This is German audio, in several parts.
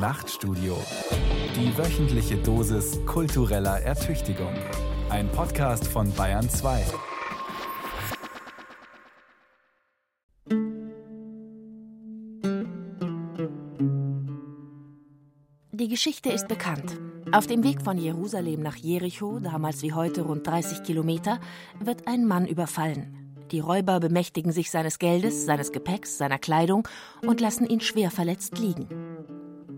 Nachtstudio. Die wöchentliche Dosis kultureller Ertüchtigung. Ein Podcast von Bayern 2. Die Geschichte ist bekannt. Auf dem Weg von Jerusalem nach Jericho, damals wie heute rund 30 Kilometer, wird ein Mann überfallen. Die Räuber bemächtigen sich seines Geldes, seines Gepäcks, seiner Kleidung und lassen ihn schwer verletzt liegen.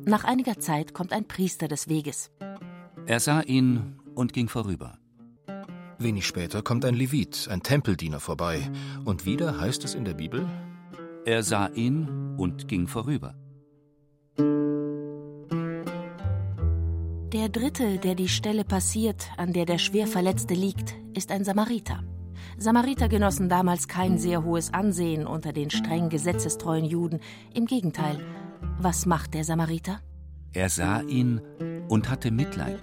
Nach einiger Zeit kommt ein Priester des Weges. Er sah ihn und ging vorüber. Wenig später kommt ein Levit, ein Tempeldiener, vorbei. Und wieder heißt es in der Bibel: Er sah ihn und ging vorüber. Der dritte, der die Stelle passiert, an der der schwer Verletzte liegt, ist ein Samariter. Samariter genossen damals kein sehr hohes Ansehen unter den streng gesetzestreuen Juden. Im Gegenteil. Was macht der Samariter? Er sah ihn und hatte Mitleid,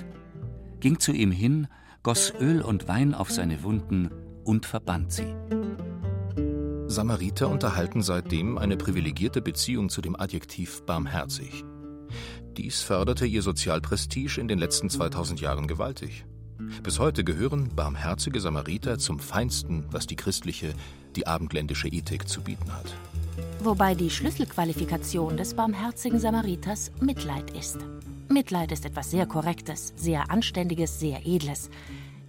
ging zu ihm hin, goss Öl und Wein auf seine Wunden und verband sie. Samariter unterhalten seitdem eine privilegierte Beziehung zu dem Adjektiv barmherzig. Dies förderte ihr Sozialprestige in den letzten 2000 Jahren gewaltig. Bis heute gehören barmherzige Samariter zum Feinsten, was die christliche, die abendländische Ethik zu bieten hat. Wobei die Schlüsselqualifikation des barmherzigen Samariters Mitleid ist. Mitleid ist etwas sehr Korrektes, sehr Anständiges, sehr Edles.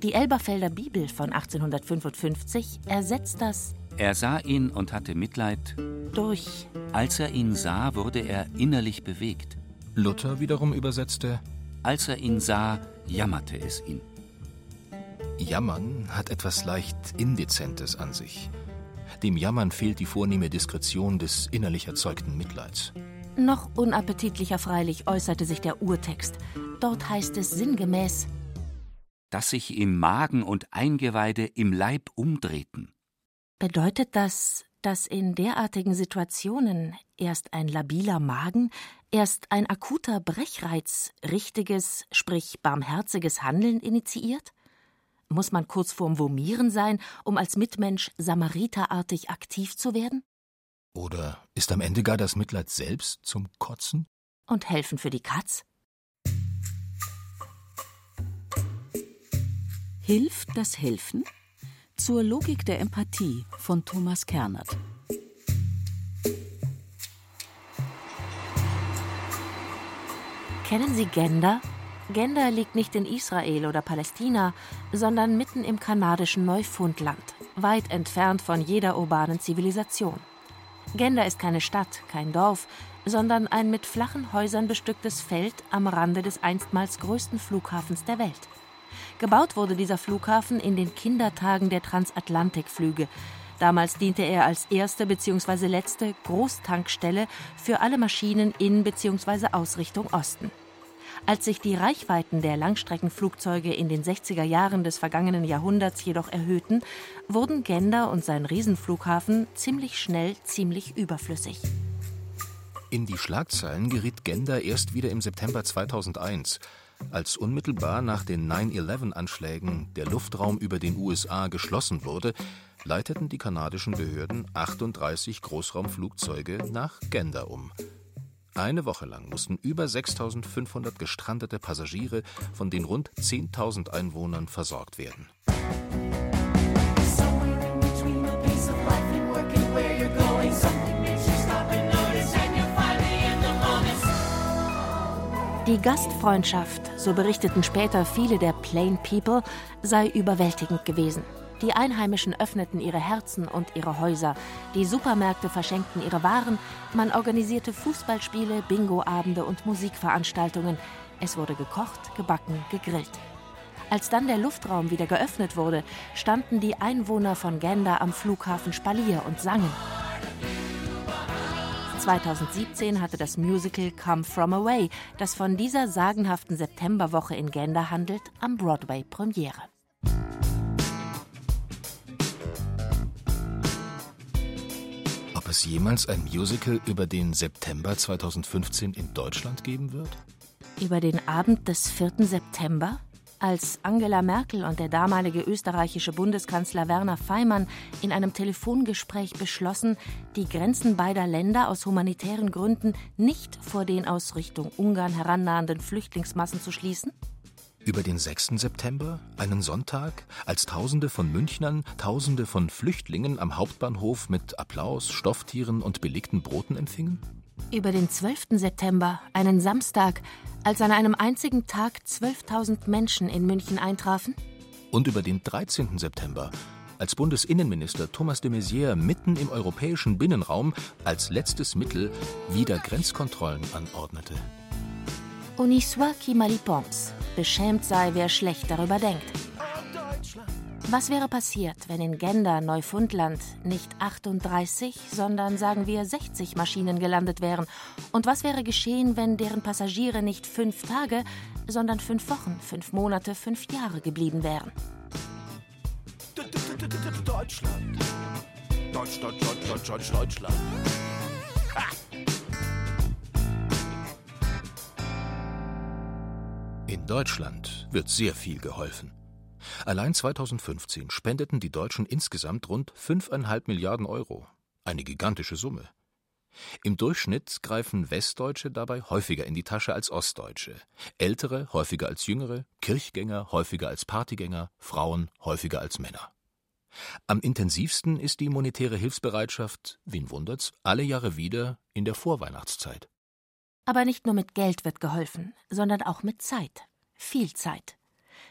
Die Elberfelder Bibel von 1855 ersetzt das Er sah ihn und hatte Mitleid. durch Als er ihn sah, wurde er innerlich bewegt. Luther wiederum übersetzte: Als er ihn sah, jammerte es ihn. Jammern hat etwas leicht Indezentes an sich. Dem Jammern fehlt die vornehme Diskretion des innerlich erzeugten Mitleids. Noch unappetitlicher freilich äußerte sich der Urtext. Dort heißt es sinngemäß Dass sich ihm Magen und Eingeweide im Leib umdrehten. Bedeutet das, dass in derartigen Situationen erst ein labiler Magen, erst ein akuter Brechreiz richtiges, sprich barmherziges Handeln initiiert? Muss man kurz vorm Vomieren sein, um als Mitmensch samariterartig aktiv zu werden? Oder ist am Ende gar das Mitleid selbst zum Kotzen? Und helfen für die Katz? Hilft das Helfen? Zur Logik der Empathie von Thomas Kernert. Kennen Sie Gender? Gender liegt nicht in Israel oder Palästina, sondern mitten im kanadischen Neufundland, weit entfernt von jeder urbanen Zivilisation. Gender ist keine Stadt, kein Dorf, sondern ein mit flachen Häusern bestücktes Feld am Rande des einstmals größten Flughafens der Welt. Gebaut wurde dieser Flughafen in den Kindertagen der Transatlantikflüge. Damals diente er als erste bzw. letzte Großtankstelle für alle Maschinen in bzw. Ausrichtung Osten. Als sich die Reichweiten der Langstreckenflugzeuge in den 60er Jahren des vergangenen Jahrhunderts jedoch erhöhten, wurden Gender und sein Riesenflughafen ziemlich schnell ziemlich überflüssig. In die Schlagzeilen geriet Gender erst wieder im September 2001, als unmittelbar nach den 9-11-Anschlägen der Luftraum über den USA geschlossen wurde, leiteten die kanadischen Behörden 38 Großraumflugzeuge nach Gender um. Eine Woche lang mussten über 6500 gestrandete Passagiere von den rund 10.000 Einwohnern versorgt werden. Die Gastfreundschaft, so berichteten später viele der Plain People, sei überwältigend gewesen. Die Einheimischen öffneten ihre Herzen und ihre Häuser, die Supermärkte verschenkten ihre Waren, man organisierte Fußballspiele, Bingoabende und Musikveranstaltungen. Es wurde gekocht, gebacken, gegrillt. Als dann der Luftraum wieder geöffnet wurde, standen die Einwohner von Gander am Flughafen Spalier und sangen. 2017 hatte das Musical Come From Away, das von dieser sagenhaften Septemberwoche in Gander handelt, am Broadway Premiere. Es jemals ein Musical über den September 2015 in Deutschland geben wird? Über den Abend des 4. September? Als Angela Merkel und der damalige österreichische Bundeskanzler Werner Feimann in einem Telefongespräch beschlossen, die Grenzen beider Länder aus humanitären Gründen nicht vor den aus Richtung Ungarn herannahenden Flüchtlingsmassen zu schließen? Über den 6. September, einen Sonntag, als Tausende von Münchnern Tausende von Flüchtlingen am Hauptbahnhof mit Applaus, Stofftieren und belegten Broten empfingen? Über den 12. September, einen Samstag, als an einem einzigen Tag 12.000 Menschen in München eintrafen? Und über den 13. September, als Bundesinnenminister Thomas de Maizière mitten im europäischen Binnenraum als letztes Mittel wieder Grenzkontrollen anordnete. Honi soit qui mal. Beschämt sei, wer schlecht darüber denkt. Was wäre passiert, wenn in Gender, Neufundland, nicht 38, sondern sagen wir 60 Maschinen gelandet wären? Und was wäre geschehen, wenn deren Passagiere nicht fünf Tage, sondern fünf Wochen, fünf Monate, fünf Jahre geblieben wären? Deutschland. Deutschland, Deutschland, Deutschland, Deutschland. In Deutschland wird sehr viel geholfen. Allein 2015 spendeten die Deutschen insgesamt rund 5,5 Milliarden Euro. Eine gigantische Summe. Im Durchschnitt greifen Westdeutsche dabei häufiger in die Tasche als Ostdeutsche, Ältere häufiger als Jüngere, Kirchgänger häufiger als Partygänger, Frauen häufiger als Männer. Am intensivsten ist die monetäre Hilfsbereitschaft, wen wundert's, alle Jahre wieder in der Vorweihnachtszeit. Aber nicht nur mit Geld wird geholfen, sondern auch mit Zeit. Viel Zeit.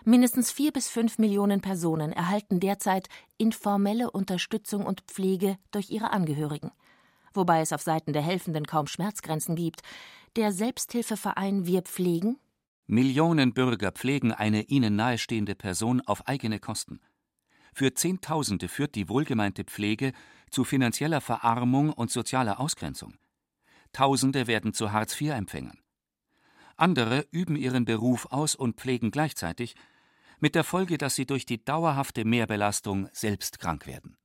Mindestens vier bis fünf Millionen Personen erhalten derzeit informelle Unterstützung und Pflege durch ihre Angehörigen. Wobei es auf Seiten der Helfenden kaum Schmerzgrenzen gibt. Der Selbsthilfeverein Wir pflegen Millionen Bürger pflegen eine ihnen nahestehende Person auf eigene Kosten. Für Zehntausende führt die wohlgemeinte Pflege zu finanzieller Verarmung und sozialer Ausgrenzung. Tausende werden zu Hartz-IV-Empfängern. Andere üben ihren Beruf aus und pflegen gleichzeitig, mit der Folge, dass sie durch die dauerhafte Mehrbelastung selbst krank werden.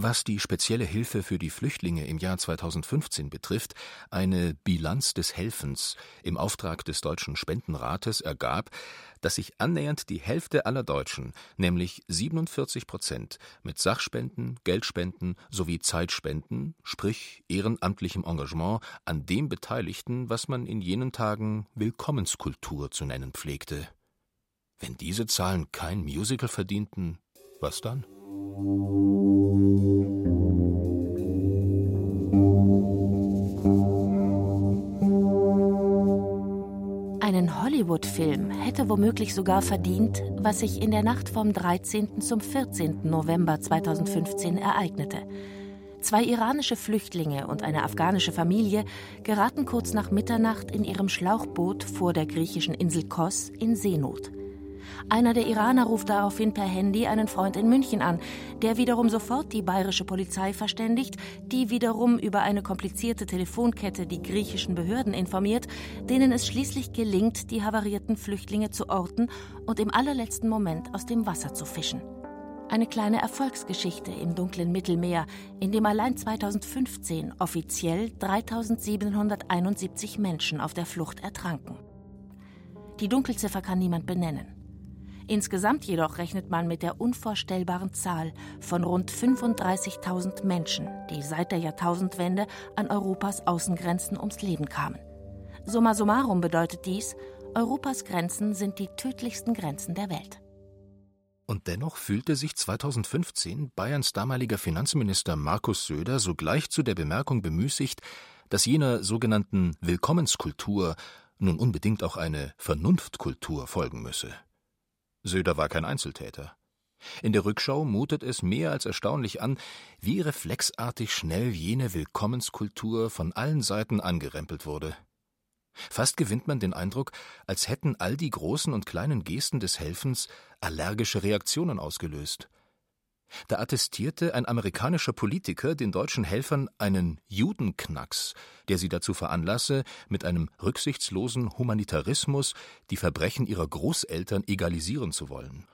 Was die spezielle Hilfe für die Flüchtlinge im Jahr 2015 betrifft, eine Bilanz des Helfens im Auftrag des Deutschen Spendenrates ergab, dass sich annähernd die Hälfte aller Deutschen, nämlich 47 Prozent, mit Sachspenden, Geldspenden sowie Zeitspenden, sprich ehrenamtlichem Engagement, an dem beteiligten, was man in jenen Tagen Willkommenskultur zu nennen pflegte. Wenn diese Zahlen kein Musical verdienten, was dann? Einen Hollywood-Film hätte womöglich sogar verdient, was sich in der Nacht vom 13. zum 14. November 2015 ereignete. Zwei iranische Flüchtlinge und eine afghanische Familie geraten kurz nach Mitternacht in ihrem Schlauchboot vor der griechischen Insel Kos in Seenot. Einer der Iraner ruft daraufhin per Handy einen Freund in München an, der wiederum sofort die bayerische Polizei verständigt, die wiederum über eine komplizierte Telefonkette die griechischen Behörden informiert, denen es schließlich gelingt, die havarierten Flüchtlinge zu orten und im allerletzten Moment aus dem Wasser zu fischen. Eine kleine Erfolgsgeschichte im dunklen Mittelmeer, in dem allein 2015 offiziell 3771 Menschen auf der Flucht ertranken. Die Dunkelziffer kann niemand benennen. Insgesamt jedoch rechnet man mit der unvorstellbaren Zahl von rund 35.000 Menschen, die seit der Jahrtausendwende an Europas Außengrenzen ums Leben kamen. Summa summarum bedeutet dies, Europas Grenzen sind die tödlichsten Grenzen der Welt. Und dennoch fühlte sich 2015 Bayerns damaliger Finanzminister Markus Söder sogleich zu der Bemerkung bemüßigt, dass jener sogenannten Willkommenskultur nun unbedingt auch eine Vernunftkultur folgen müsse. Söder war kein Einzeltäter. In der Rückschau mutet es mehr als erstaunlich an, wie reflexartig schnell jene Willkommenskultur von allen Seiten angerempelt wurde. Fast gewinnt man den Eindruck, als hätten all die großen und kleinen Gesten des Helfens allergische Reaktionen ausgelöst. Da attestierte ein amerikanischer Politiker den deutschen Helfern einen Judenknacks, der sie dazu veranlasse, mit einem rücksichtslosen Humanitarismus die Verbrechen ihrer Großeltern egalisieren zu wollen.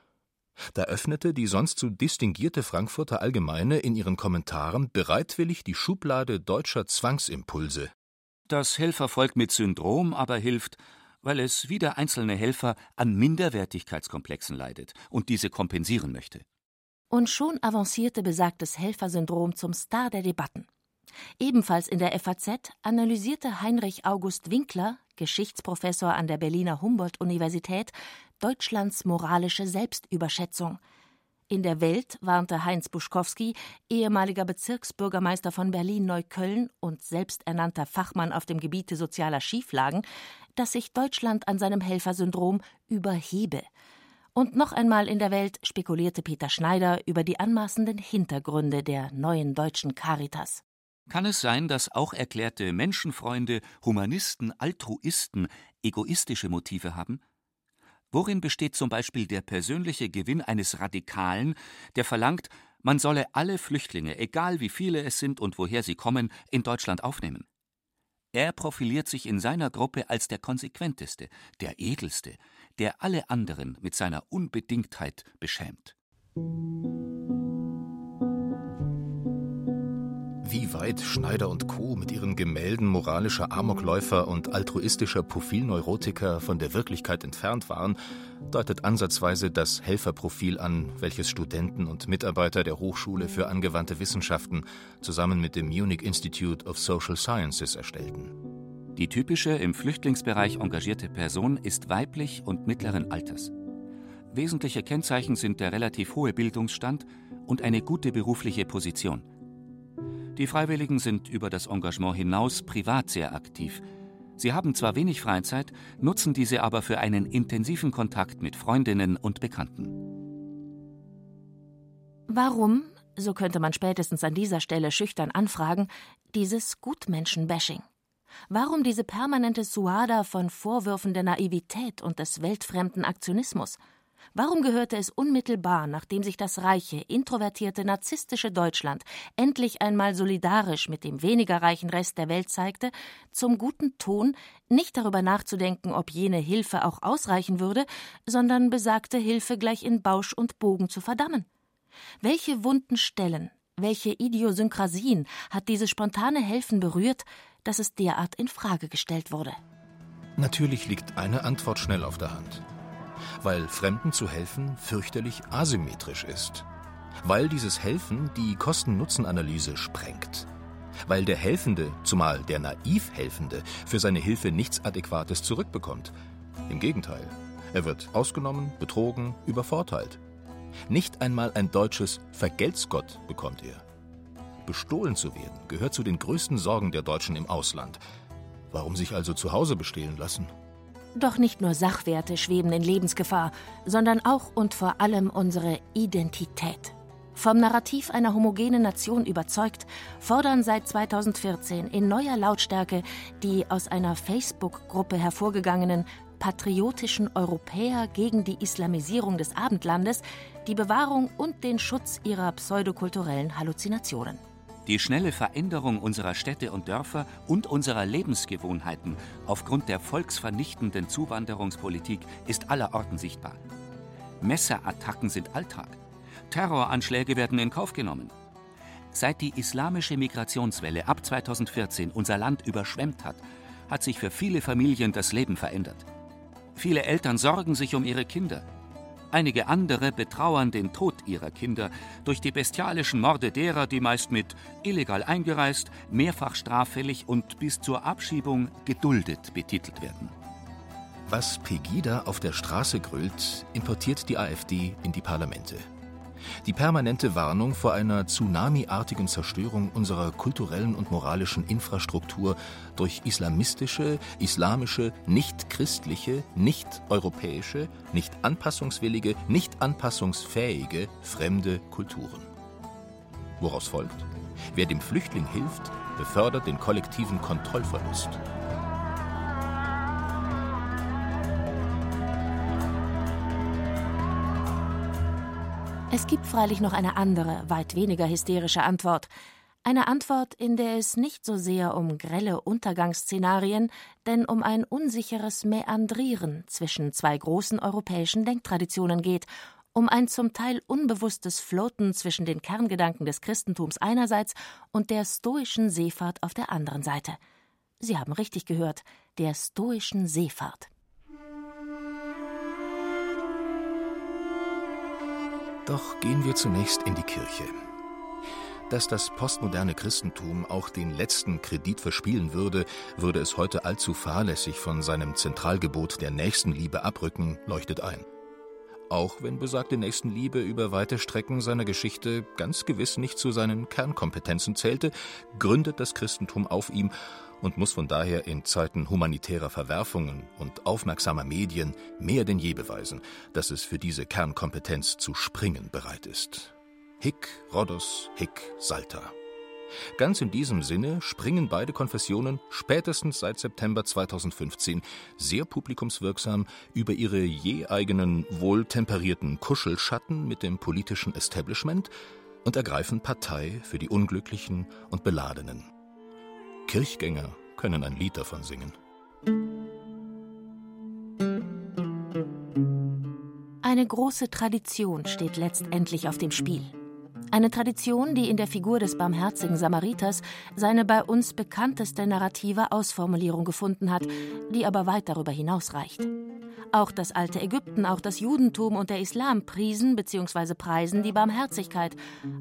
Da öffnete die sonst so distinguierte Frankfurter Allgemeine in ihren Kommentaren bereitwillig die Schublade deutscher Zwangsimpulse. Das Helfervolk mit Syndrom aber hilft, weil es wie der einzelne Helfer an Minderwertigkeitskomplexen leidet und diese kompensieren möchte. Und schon avancierte besagtes Helfersyndrom zum Star der Debatten. Ebenfalls in der FAZ analysierte Heinrich August Winkler, Geschichtsprofessor an der Berliner Humboldt-Universität, Deutschlands moralische Selbstüberschätzung. In der Welt warnte Heinz Buschkowski, ehemaliger Bezirksbürgermeister von Berlin-Neukölln und selbsternannter Fachmann auf dem Gebiete sozialer Schieflagen, dass sich Deutschland an seinem Helfersyndrom überhebe. Und noch einmal in der Welt spekulierte Peter Schneider über die anmaßenden Hintergründe der neuen deutschen Caritas. Kann es sein, dass auch erklärte Menschenfreunde, Humanisten, Altruisten egoistische Motive haben? Worin besteht zum Beispiel der persönliche Gewinn eines Radikalen, der verlangt, man solle alle Flüchtlinge, egal wie viele es sind und woher sie kommen, in Deutschland aufnehmen? Er profiliert sich in seiner Gruppe als der konsequenteste, der edelste, der alle anderen mit seiner Unbedingtheit beschämt. Wie weit Schneider und Co. mit ihren Gemälden moralischer Amokläufer und altruistischer Profilneurotiker von der Wirklichkeit entfernt waren, deutet ansatzweise das Helferprofil an, welches Studenten und Mitarbeiter der Hochschule für angewandte Wissenschaften zusammen mit dem Munich Institute of Social Sciences erstellten. Die typische im Flüchtlingsbereich engagierte Person ist weiblich und mittleren Alters. Wesentliche Kennzeichen sind der relativ hohe Bildungsstand und eine gute berufliche Position. Die Freiwilligen sind über das Engagement hinaus privat sehr aktiv. Sie haben zwar wenig Freizeit, nutzen diese aber für einen intensiven Kontakt mit Freundinnen und Bekannten. Warum, so könnte man spätestens an dieser Stelle schüchtern anfragen, dieses Gutmenschen-Bashing? Warum diese permanente Suada von Vorwürfen der Naivität und des weltfremden Aktionismus? Warum gehörte es unmittelbar, nachdem sich das reiche, introvertierte, narzisstische Deutschland endlich einmal solidarisch mit dem weniger reichen Rest der Welt zeigte, zum guten Ton, nicht darüber nachzudenken, ob jene Hilfe auch ausreichen würde, sondern besagte Hilfe gleich in Bausch und Bogen zu verdammen? Welche wunden Stellen, welche Idiosynkrasien hat dieses spontane Helfen berührt, dass es derart in Frage gestellt wurde? Natürlich liegt eine Antwort schnell auf der Hand weil Fremden zu helfen fürchterlich asymmetrisch ist. Weil dieses Helfen die Kosten-Nutzen-Analyse sprengt. Weil der Helfende, zumal der naiv Helfende, für seine Hilfe nichts Adäquates zurückbekommt. Im Gegenteil, er wird ausgenommen, betrogen, übervorteilt. Nicht einmal ein deutsches Vergeltsgott bekommt er. Bestohlen zu werden gehört zu den größten Sorgen der Deutschen im Ausland. Warum sich also zu Hause bestehlen lassen? Doch nicht nur Sachwerte schweben in Lebensgefahr, sondern auch und vor allem unsere Identität. Vom Narrativ einer homogenen Nation überzeugt, fordern seit 2014 in neuer Lautstärke die aus einer Facebook-Gruppe hervorgegangenen patriotischen Europäer gegen die Islamisierung des Abendlandes die Bewahrung und den Schutz ihrer pseudokulturellen Halluzinationen. Die schnelle Veränderung unserer Städte und Dörfer und unserer Lebensgewohnheiten aufgrund der volksvernichtenden Zuwanderungspolitik ist allerorten sichtbar. Messerattacken sind Alltag. Terroranschläge werden in Kauf genommen. Seit die islamische Migrationswelle ab 2014 unser Land überschwemmt hat, hat sich für viele Familien das Leben verändert. Viele Eltern sorgen sich um ihre Kinder. Einige andere betrauern den Tod ihrer Kinder durch die bestialischen Morde derer, die meist mit illegal eingereist, mehrfach straffällig und bis zur Abschiebung geduldet betitelt werden. Was Pegida auf der Straße grölt, importiert die AfD in die Parlamente. Die permanente Warnung vor einer tsunamiartigen Zerstörung unserer kulturellen und moralischen Infrastruktur durch islamistische, islamische, nicht christliche, nicht europäische, nicht anpassungswillige, nicht anpassungsfähige fremde Kulturen. Woraus folgt? Wer dem Flüchtling hilft, befördert den kollektiven Kontrollverlust. Es gibt freilich noch eine andere, weit weniger hysterische Antwort. Eine Antwort, in der es nicht so sehr um grelle Untergangsszenarien, denn um ein unsicheres Mäandrieren zwischen zwei großen europäischen Denktraditionen geht, um ein zum Teil unbewusstes Floaten zwischen den Kerngedanken des Christentums einerseits und der stoischen Seefahrt auf der anderen Seite. Sie haben richtig gehört, der stoischen Seefahrt. Doch gehen wir zunächst in die Kirche. Dass das postmoderne Christentum auch den letzten Kredit verspielen würde, würde es heute allzu fahrlässig von seinem Zentralgebot der Nächstenliebe abrücken, leuchtet ein. Auch wenn besagte Nächstenliebe über weite Strecken seiner Geschichte ganz gewiss nicht zu seinen Kernkompetenzen zählte, gründet das Christentum auf ihm und muss von daher in Zeiten humanitärer Verwerfungen und aufmerksamer Medien mehr denn je beweisen, dass es für diese Kernkompetenz zu springen bereit ist. Hic, Rhodos, hic, Salta. Ganz in diesem Sinne springen beide Konfessionen spätestens seit September 2015 sehr publikumswirksam über ihre je eigenen wohltemperierten Kuschelschatten mit dem politischen Establishment und ergreifen Partei für die Unglücklichen und Beladenen. Kirchgänger können ein Lied davon singen. Eine große Tradition steht letztendlich auf dem Spiel. Eine Tradition, die in der Figur des barmherzigen Samariters seine bei uns bekannteste narrative Ausformulierung gefunden hat, die aber weit darüber hinausreicht. Auch das alte Ägypten, auch das Judentum und der Islam priesen bzw. preisen die Barmherzigkeit.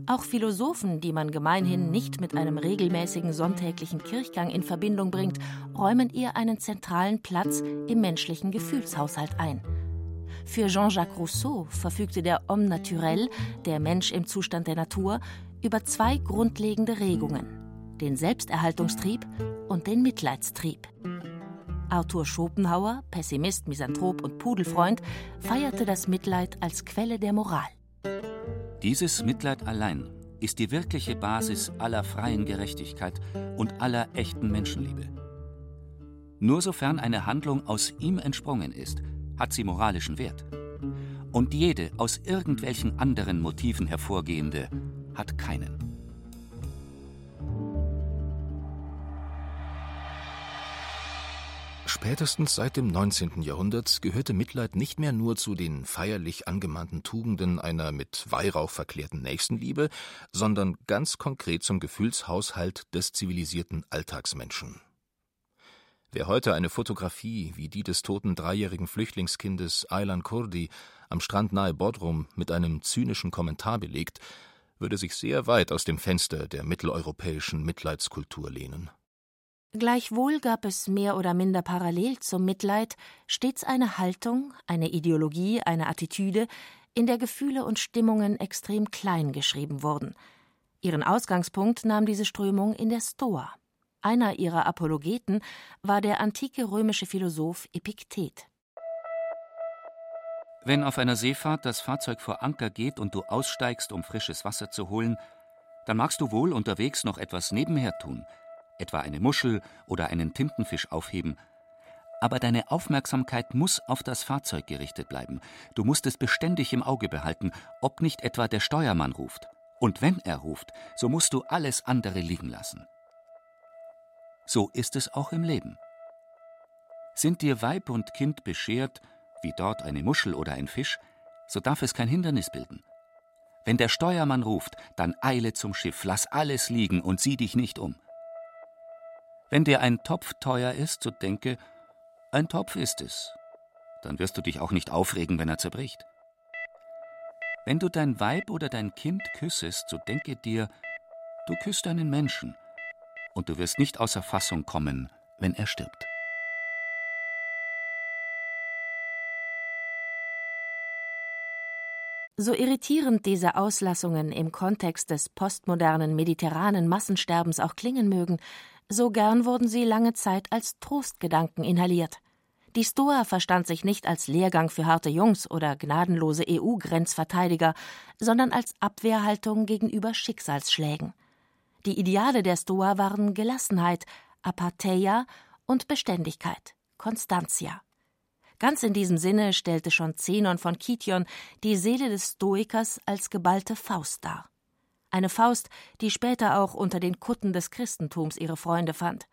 Auch Philosophen, die man gemeinhin nicht mit einem regelmäßigen sonntäglichen Kirchgang in Verbindung bringt, räumen ihr einen zentralen Platz im menschlichen Gefühlshaushalt ein. Für Jean-Jacques Rousseau verfügte der Homme naturel, der Mensch im Zustand der Natur, über zwei grundlegende Regungen: den Selbsterhaltungstrieb und den Mitleidstrieb. Arthur Schopenhauer, Pessimist, Misanthrop und Pudelfreund, feierte das Mitleid als Quelle der Moral. Dieses Mitleid allein ist die wirkliche Basis aller freien Gerechtigkeit und aller echten Menschenliebe. Nur sofern eine Handlung aus ihm entsprungen ist, hat sie moralischen Wert. Und jede aus irgendwelchen anderen Motiven hervorgehende hat keinen. Spätestens seit dem 19. Jahrhundert gehörte Mitleid nicht mehr nur zu den feierlich angemahnten Tugenden einer mit Weihrauch verklärten Nächstenliebe, sondern ganz konkret zum Gefühlshaushalt des zivilisierten Alltagsmenschen. Wer heute eine Fotografie wie die des toten dreijährigen Flüchtlingskindes Aylan Kurdi am Strand nahe Bodrum mit einem zynischen Kommentar belegt, würde sich sehr weit aus dem Fenster der mitteleuropäischen Mitleidskultur lehnen. Gleichwohl gab es mehr oder minder parallel zum Mitleid stets eine Haltung, eine Ideologie, eine Attitüde, in der Gefühle und Stimmungen extrem klein geschrieben wurden. Ihren Ausgangspunkt nahm diese Strömung in der Stoa. Einer ihrer Apologeten war der antike römische Philosoph Epiktet. Wenn auf einer Seefahrt das Fahrzeug vor Anker geht und du aussteigst, um frisches Wasser zu holen, dann magst du wohl unterwegs noch etwas nebenher tun, etwa eine Muschel oder einen Tintenfisch aufheben. Aber deine Aufmerksamkeit muss auf das Fahrzeug gerichtet bleiben. Du musst es beständig im Auge behalten, ob nicht etwa der Steuermann ruft. Und wenn er ruft, so musst du alles andere liegen lassen. So ist es auch im Leben. Sind dir Weib und Kind beschert, wie dort eine Muschel oder ein Fisch, so darf es kein Hindernis bilden. Wenn der Steuermann ruft, dann eile zum Schiff, lass alles liegen und sieh dich nicht um. Wenn dir ein Topf teuer ist, so denke, ein Topf ist es. Dann wirst du dich auch nicht aufregen, wenn er zerbricht. Wenn du dein Weib oder dein Kind küssest, so denke dir, du küsst einen Menschen und du wirst nicht außer Fassung kommen, wenn er stirbt. So irritierend diese Auslassungen im Kontext des postmodernen mediterranen Massensterbens auch klingen mögen, so gern wurden sie lange Zeit als Trostgedanken inhaliert. Die Stoa verstand sich nicht als Lehrgang für harte Jungs oder gnadenlose EU-Grenzverteidiger, sondern als Abwehrhaltung gegenüber Schicksalsschlägen. Die Ideale der Stoa waren Gelassenheit, Apatheia und Beständigkeit, Constantia. Ganz in diesem Sinne stellte schon Zenon von Kition die Seele des Stoikers als geballte Faust dar. Eine Faust, die später auch unter den Kutten des Christentums ihre Freunde fand.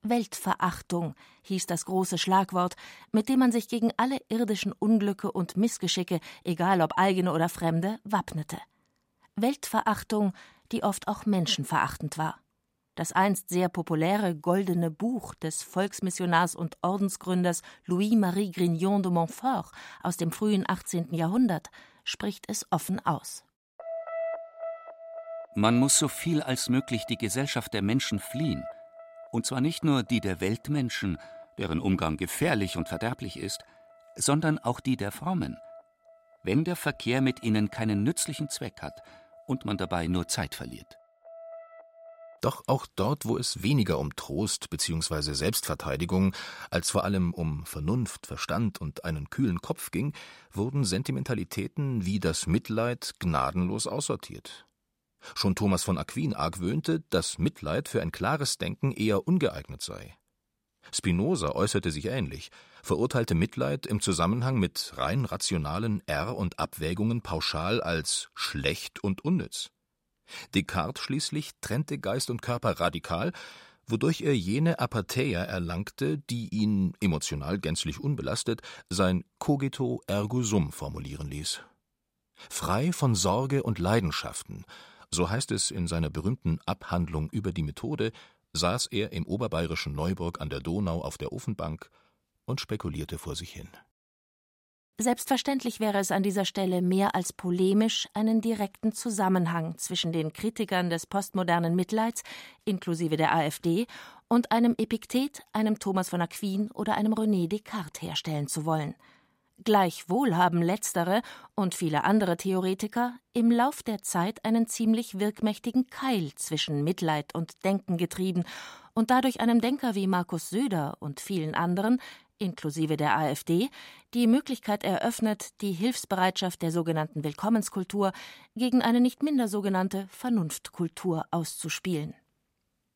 Weltverachtung hieß das große Schlagwort, mit dem man sich gegen alle irdischen Unglücke und Missgeschicke, egal ob eigene oder fremde, wappnete. Weltverachtung, die oft auch menschenverachtend war. Das einst sehr populäre Goldene Buch des Volksmissionars und Ordensgründers Louis-Marie Grignon de Montfort aus dem frühen 18. Jahrhundert spricht es offen aus. Man muss so viel als möglich die Gesellschaft der Menschen fliehen. Und zwar nicht nur die der Weltmenschen, deren Umgang gefährlich und verderblich ist, sondern auch die der Frommen. Wenn der Verkehr mit ihnen keinen nützlichen Zweck hat und man dabei nur Zeit verliert. Doch auch dort, wo es weniger um Trost bzw. Selbstverteidigung als vor allem um Vernunft, Verstand und einen kühlen Kopf ging, wurden Sentimentalitäten wie das Mitleid gnadenlos aussortiert. Schon Thomas von Aquin argwöhnte, dass Mitleid für ein klares Denken eher ungeeignet sei. Spinoza äußerte sich ähnlich, verurteilte Mitleid im Zusammenhang mit rein rationalen R- und Abwägungen pauschal als schlecht und unnütz. Descartes schließlich trennte Geist und Körper radikal, wodurch er jene Apatheia erlangte, die ihn, emotional gänzlich unbelastet, sein cogito ergo sum formulieren ließ. Frei von Sorge und Leidenschaften, so heißt es in seiner berühmten Abhandlung über die Methode, saß er im oberbayerischen Neuburg an der Donau auf der Ofenbank und spekulierte vor sich hin. Selbstverständlich wäre es an dieser Stelle mehr als polemisch, einen direkten Zusammenhang zwischen den Kritikern des postmodernen Mitleids, inklusive der AfD, und einem Epiktet, einem Thomas von Aquin oder einem René Descartes herstellen zu wollen. Gleichwohl haben letztere und viele andere Theoretiker im Lauf der Zeit einen ziemlich wirkmächtigen Keil zwischen Mitleid und Denken getrieben und dadurch einem Denker wie Markus Söder und vielen anderen inklusive der AfD, die Möglichkeit eröffnet, die Hilfsbereitschaft der sogenannten Willkommenskultur gegen eine nicht minder sogenannte Vernunftkultur auszuspielen.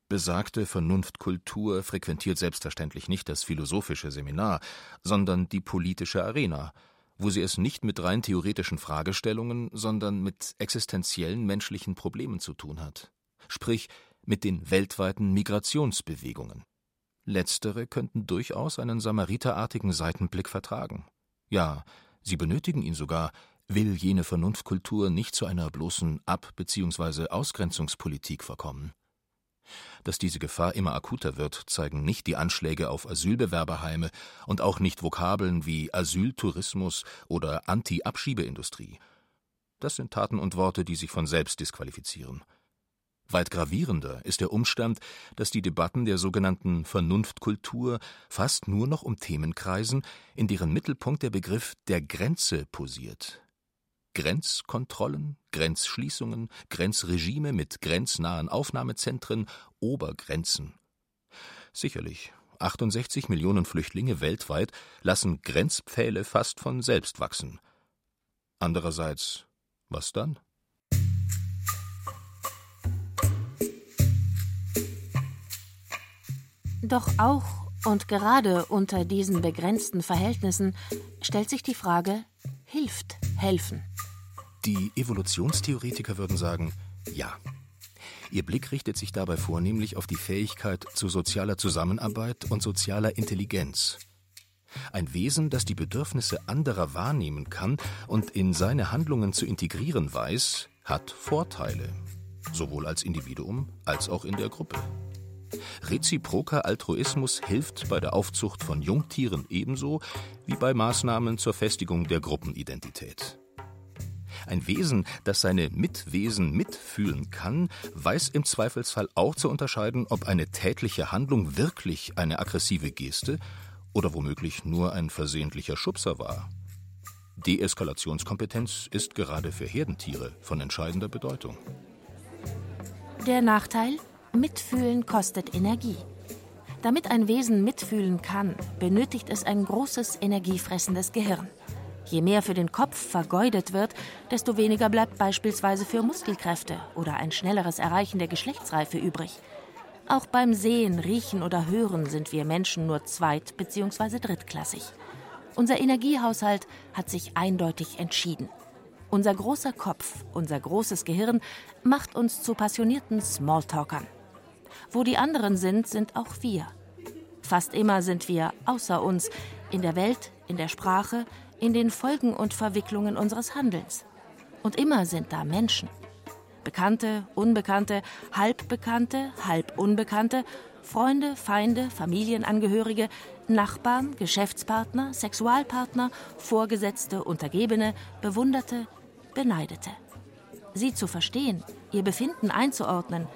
Besagte Vernunftkultur frequentiert selbstverständlich nicht das philosophische Seminar, sondern die politische Arena, wo sie es nicht mit rein theoretischen Fragestellungen, sondern mit existenziellen menschlichen Problemen zu tun hat, sprich mit den weltweiten Migrationsbewegungen. Letztere könnten durchaus einen samariterartigen Seitenblick vertragen. Ja, sie benötigen ihn sogar, will jene Vernunftkultur nicht zu einer bloßen Ab- bzw. Ausgrenzungspolitik verkommen. Dass diese Gefahr immer akuter wird, zeigen nicht die Anschläge auf Asylbewerberheime und auch nicht Vokabeln wie Asyltourismus oder Anti-Abschiebeindustrie. Das sind Taten und Worte, die sich von selbst disqualifizieren. Weit gravierender ist der Umstand, dass die Debatten der sogenannten Vernunftkultur fast nur noch um Themen kreisen, in deren Mittelpunkt der Begriff der Grenze posiert. Grenzkontrollen, Grenzschließungen, Grenzregime mit grenznahen Aufnahmezentren, Obergrenzen. Sicherlich, 68 Millionen Flüchtlinge weltweit lassen Grenzpfähle fast von selbst wachsen. Andererseits, was dann? Doch auch und gerade unter diesen begrenzten Verhältnissen stellt sich die Frage, hilft helfen? Die Evolutionstheoretiker würden sagen, ja. Ihr Blick richtet sich dabei vornehmlich auf die Fähigkeit zu sozialer Zusammenarbeit und sozialer Intelligenz. Ein Wesen, das die Bedürfnisse anderer wahrnehmen kann und in seine Handlungen zu integrieren weiß, hat Vorteile, sowohl als Individuum als auch in der Gruppe. Reziproker Altruismus hilft bei der Aufzucht von Jungtieren ebenso wie bei Maßnahmen zur Festigung der Gruppenidentität. Ein Wesen, das seine Mitwesen mitfühlen kann, weiß im Zweifelsfall auch zu unterscheiden, ob eine tätliche Handlung wirklich eine aggressive Geste oder womöglich nur ein versehentlicher Schubser war. Deeskalationskompetenz ist gerade für Herdentiere von entscheidender Bedeutung. Der Nachteil? Mitfühlen kostet Energie. Damit ein Wesen mitfühlen kann, benötigt es ein großes energiefressendes Gehirn. Je mehr für den Kopf vergeudet wird, desto weniger bleibt beispielsweise für Muskelkräfte oder ein schnelleres Erreichen der Geschlechtsreife übrig. Auch beim Sehen, Riechen oder Hören sind wir Menschen nur zweit- bzw. drittklassig. Unser Energiehaushalt hat sich eindeutig entschieden. Unser großer Kopf, unser großes Gehirn macht uns zu passionierten Smalltalkern. Wo die anderen sind, sind auch wir. Fast immer sind wir außer uns, in der Welt, in der Sprache, in den Folgen und Verwicklungen unseres Handelns. Und immer sind da Menschen. Bekannte, Unbekannte, Halbbekannte, Halbunbekannte, Freunde, Feinde, Familienangehörige, Nachbarn, Geschäftspartner, Sexualpartner, Vorgesetzte, Untergebene, Bewunderte, beneidete. Sie zu verstehen, ihr Befinden einzuordnen,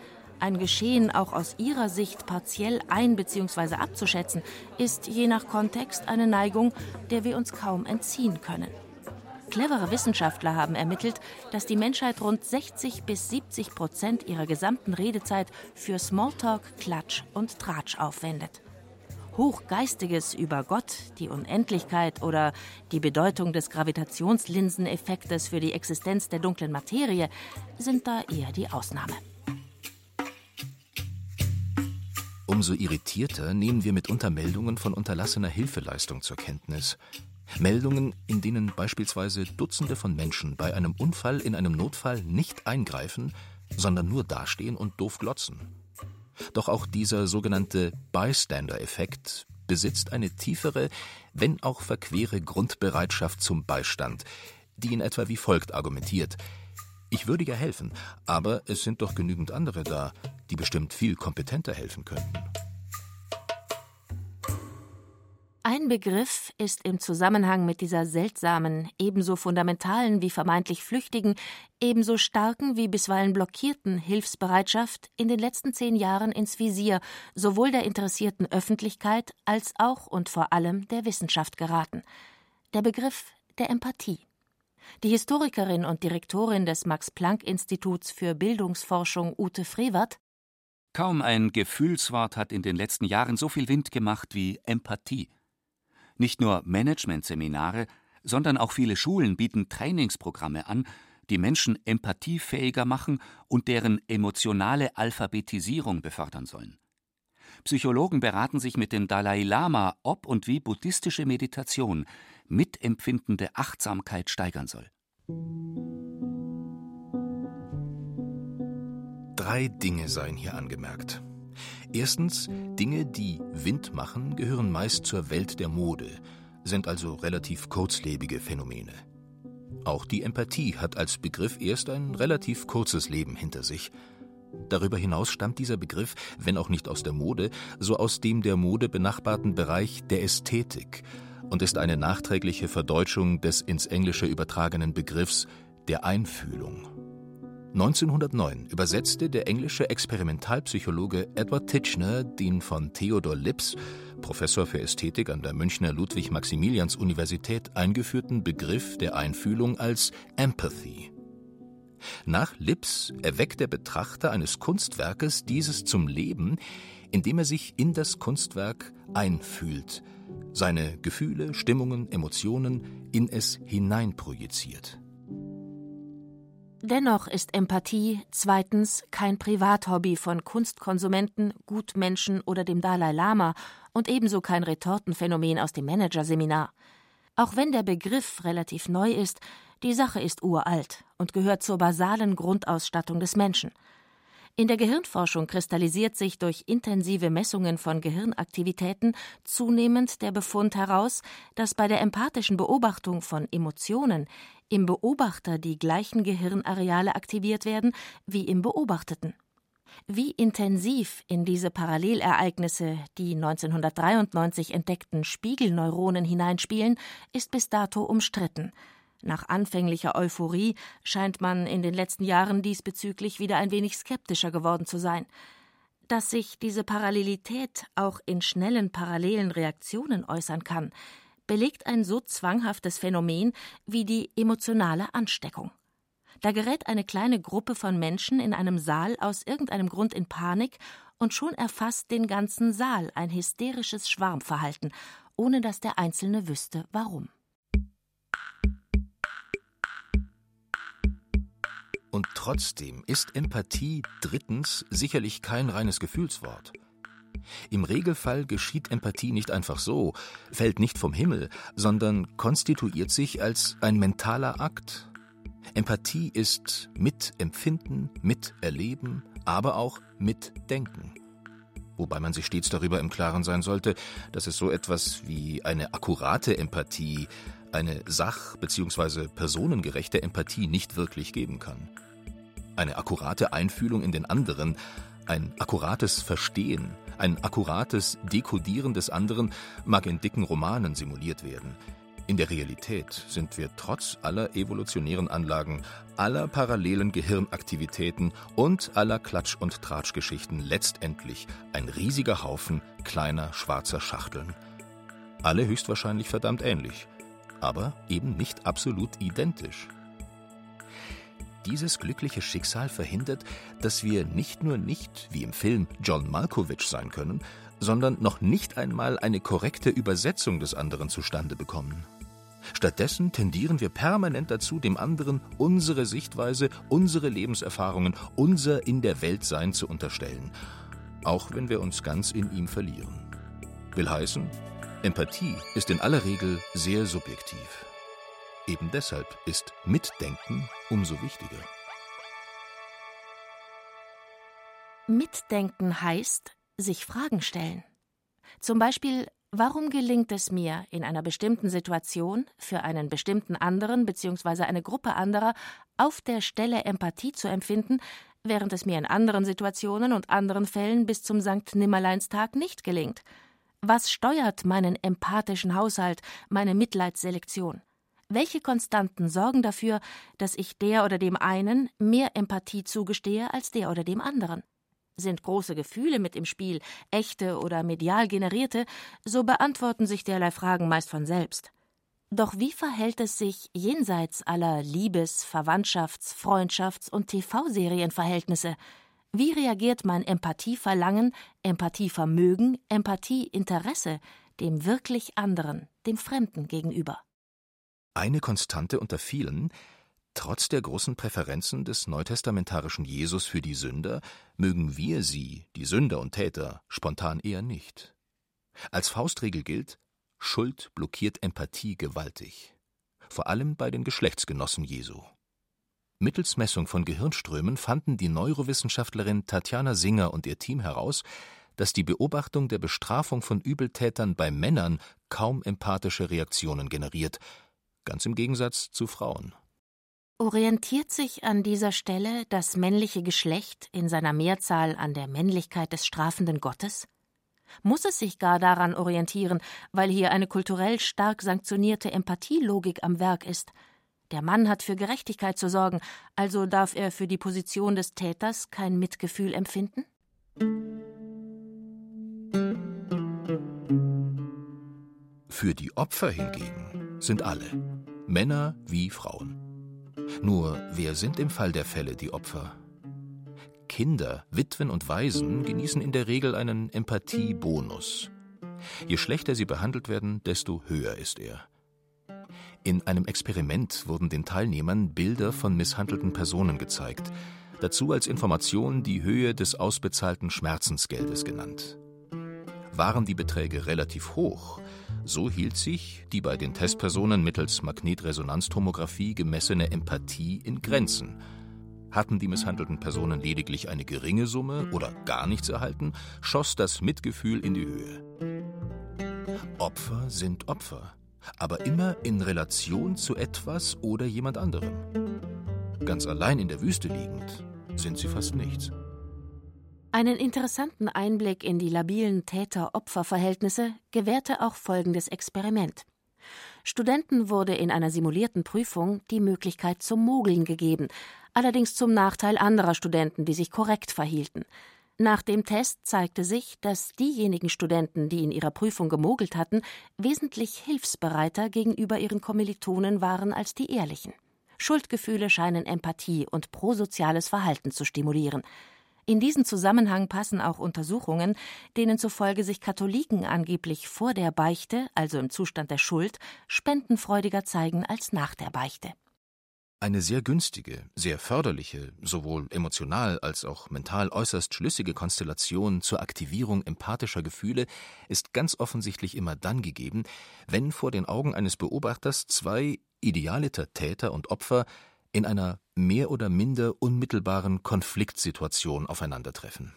ein Geschehen auch aus ihrer Sicht partiell ein- bzw. abzuschätzen, ist je nach Kontext eine Neigung, der wir uns kaum entziehen können. Clevere Wissenschaftler haben ermittelt, dass die Menschheit rund 60 bis 70 Prozent ihrer gesamten Redezeit für Smalltalk, Klatsch und Tratsch aufwendet. Hochgeistiges über Gott, die Unendlichkeit oder die Bedeutung des Gravitationslinseneffektes für die Existenz der dunklen Materie sind da eher die Ausnahme. Umso irritierter nehmen wir mitunter Meldungen von unterlassener Hilfeleistung zur Kenntnis. Meldungen, in denen beispielsweise Dutzende von Menschen bei einem Unfall in einem Notfall nicht eingreifen, sondern nur dastehen und doof glotzen. Doch auch dieser sogenannte Bystander-Effekt besitzt eine tiefere, wenn auch verquere Grundbereitschaft zum Beistand, die in etwa wie folgt argumentiert. Ich würde ja helfen, aber es sind doch genügend andere da, die bestimmt viel kompetenter helfen könnten. Ein Begriff ist im Zusammenhang mit dieser seltsamen, ebenso fundamentalen wie vermeintlich flüchtigen, ebenso starken wie bisweilen blockierten Hilfsbereitschaft in den letzten zehn Jahren ins Visier sowohl der interessierten Öffentlichkeit als auch und vor allem der Wissenschaft geraten. Der Begriff der Empathie. Die Historikerin und Direktorin des Max-Planck-Instituts für Bildungsforschung Ute Frevert Kaum ein Gefühlswort hat in den letzten Jahren so viel Wind gemacht wie Empathie. Nicht nur Managementseminare, sondern auch viele Schulen bieten Trainingsprogramme an, die Menschen empathiefähiger machen und deren emotionale Alphabetisierung befördern sollen. Psychologen beraten sich mit dem Dalai Lama, ob und wie buddhistische Meditation mitempfindende Achtsamkeit steigern soll. Drei Dinge seien hier angemerkt. Erstens, Dinge, die Wind machen, gehören meist zur Welt der Mode, sind also relativ kurzlebige Phänomene. Auch die Empathie hat als Begriff erst ein relativ kurzes Leben hinter sich. Darüber hinaus stammt dieser Begriff, wenn auch nicht aus der Mode, so aus dem der Mode benachbarten Bereich der Ästhetik und ist eine nachträgliche Verdeutschung des ins Englische übertragenen Begriffs der Einfühlung. 1909 übersetzte der englische Experimentalpsychologe Edward Titchener den von Theodor Lips, Professor für Ästhetik an der Münchner Ludwig-Maximilians-Universität, eingeführten Begriff der Einfühlung als Empathy. Nach Lips erweckt der Betrachter eines Kunstwerkes dieses zum Leben, indem er sich in das Kunstwerk einfühlt, seine Gefühle, Stimmungen, Emotionen in es hineinprojiziert. Dennoch ist Empathie zweitens kein Privathobby von Kunstkonsumenten, Gutmenschen oder dem Dalai Lama und ebenso kein Retortenphänomen aus dem Managerseminar. Auch wenn der Begriff relativ neu ist, die Sache ist uralt und gehört zur basalen Grundausstattung des Menschen. In der Gehirnforschung kristallisiert sich durch intensive Messungen von Gehirnaktivitäten zunehmend der Befund heraus, dass bei der empathischen Beobachtung von Emotionen im Beobachter die gleichen Gehirnareale aktiviert werden wie im Beobachteten. Wie intensiv in diese Parallelereignisse die 1993 entdeckten Spiegelneuronen hineinspielen, ist bis dato umstritten. Nach anfänglicher Euphorie scheint man in den letzten Jahren diesbezüglich wieder ein wenig skeptischer geworden zu sein. Dass sich diese Parallelität auch in schnellen parallelen Reaktionen äußern kann, belegt ein so zwanghaftes Phänomen wie die emotionale Ansteckung. Da gerät eine kleine Gruppe von Menschen in einem Saal aus irgendeinem Grund in Panik und schon erfasst den ganzen Saal ein hysterisches Schwarmverhalten, ohne dass der Einzelne wüsste, warum. Und trotzdem ist Empathie drittens sicherlich kein reines Gefühlswort. Im Regelfall geschieht Empathie nicht einfach so, fällt nicht vom Himmel, sondern konstituiert sich als ein mentaler Akt. Empathie ist Mitempfinden, Miterleben, aber auch Mitdenken. Wobei man sich stets darüber im Klaren sein sollte, dass es so etwas wie eine akkurate Empathie, eine sach- bzw. personengerechte Empathie nicht wirklich geben kann. Eine akkurate Einfühlung in den anderen, ein akkurates Verstehen, ein akkurates Dekodieren des anderen mag in dicken Romanen simuliert werden. In der Realität sind wir trotz aller evolutionären Anlagen, aller parallelen Gehirnaktivitäten und aller Klatsch- und Tratschgeschichten letztendlich ein riesiger Haufen kleiner schwarzer Schachteln. Alle höchstwahrscheinlich verdammt ähnlich, aber eben nicht absolut identisch. Dieses glückliche Schicksal verhindert, dass wir nicht nur nicht, wie im Film, John Malkovich sein können, sondern noch nicht einmal eine korrekte Übersetzung des anderen zustande bekommen. Stattdessen tendieren wir permanent dazu, dem anderen unsere Sichtweise, unsere Lebenserfahrungen, unser in der Welt Sein zu unterstellen, auch wenn wir uns ganz in ihm verlieren. Will heißen, Empathie ist in aller Regel sehr subjektiv. Eben deshalb ist Mitdenken umso wichtiger. Mitdenken heißt, sich Fragen stellen. Zum Beispiel, Warum gelingt es mir, in einer bestimmten Situation für einen bestimmten anderen bzw. eine Gruppe anderer auf der Stelle Empathie zu empfinden, während es mir in anderen Situationen und anderen Fällen bis zum Sankt Nimmerleinstag nicht gelingt? Was steuert meinen empathischen Haushalt, meine Mitleidsselektion? Welche Konstanten sorgen dafür, dass ich der oder dem einen mehr Empathie zugestehe als der oder dem anderen? Sind große Gefühle mit im Spiel, echte oder medial generierte, so beantworten sich derlei Fragen meist von selbst. Doch wie verhält es sich jenseits aller Liebes-, Verwandtschafts-, Freundschafts- und TV-Serienverhältnisse? Wie reagiert mein Empathieverlangen, Empathievermögen, Empathieinteresse dem wirklich anderen, dem Fremden gegenüber? Eine Konstante unter vielen, Trotz der großen Präferenzen des neutestamentarischen Jesus für die Sünder mögen wir sie, die Sünder und Täter, spontan eher nicht. Als Faustregel gilt, Schuld blockiert Empathie gewaltig. Vor allem bei den Geschlechtsgenossen Jesu. Mittels Messung von Gehirnströmen fanden die Neurowissenschaftlerin Tatjana Singer und ihr Team heraus, dass die Beobachtung der Bestrafung von Übeltätern bei Männern kaum empathische Reaktionen generiert, ganz im Gegensatz zu Frauen. Orientiert sich an dieser Stelle das männliche Geschlecht in seiner Mehrzahl an der Männlichkeit des strafenden Gottes? Muss es sich gar daran orientieren, weil hier eine kulturell stark sanktionierte Empathielogik am Werk ist? Der Mann hat für Gerechtigkeit zu sorgen, also darf er für die Position des Täters kein Mitgefühl empfinden? Für die Opfer hingegen sind alle, Männer wie Frauen. Nur wer sind im Fall der Fälle die Opfer? Kinder, Witwen und Waisen genießen in der Regel einen Empathiebonus. Je schlechter sie behandelt werden, desto höher ist er. In einem Experiment wurden den Teilnehmern Bilder von misshandelten Personen gezeigt, dazu als Information die Höhe des ausbezahlten Schmerzensgeldes genannt. Waren die Beträge relativ hoch, so hielt sich die bei den Testpersonen mittels Magnetresonanztomographie gemessene Empathie in Grenzen. Hatten die misshandelten Personen lediglich eine geringe Summe oder gar nichts erhalten, schoss das Mitgefühl in die Höhe. Opfer sind Opfer, aber immer in Relation zu etwas oder jemand anderem. Ganz allein in der Wüste liegend sind sie fast nichts. Einen interessanten Einblick in die labilen Täter-Opfer-Verhältnisse gewährte auch folgendes Experiment. Studenten wurde in einer simulierten Prüfung die Möglichkeit zum Mogeln gegeben, allerdings zum Nachteil anderer Studenten, die sich korrekt verhielten. Nach dem Test zeigte sich, dass diejenigen Studenten, die in ihrer Prüfung gemogelt hatten, wesentlich hilfsbereiter gegenüber ihren Kommilitonen waren als die ehrlichen. Schuldgefühle scheinen Empathie und prosoziales Verhalten zu stimulieren. In diesen Zusammenhang passen auch Untersuchungen, denen zufolge sich Katholiken angeblich vor der Beichte, also im Zustand der Schuld, spendenfreudiger zeigen als nach der Beichte. Eine sehr günstige, sehr förderliche, sowohl emotional als auch mental äußerst schlüssige Konstellation zur Aktivierung empathischer Gefühle ist ganz offensichtlich immer dann gegeben, wenn vor den Augen eines Beobachters zwei idealiter Täter und Opfer in einer mehr oder minder unmittelbaren Konfliktsituation aufeinandertreffen.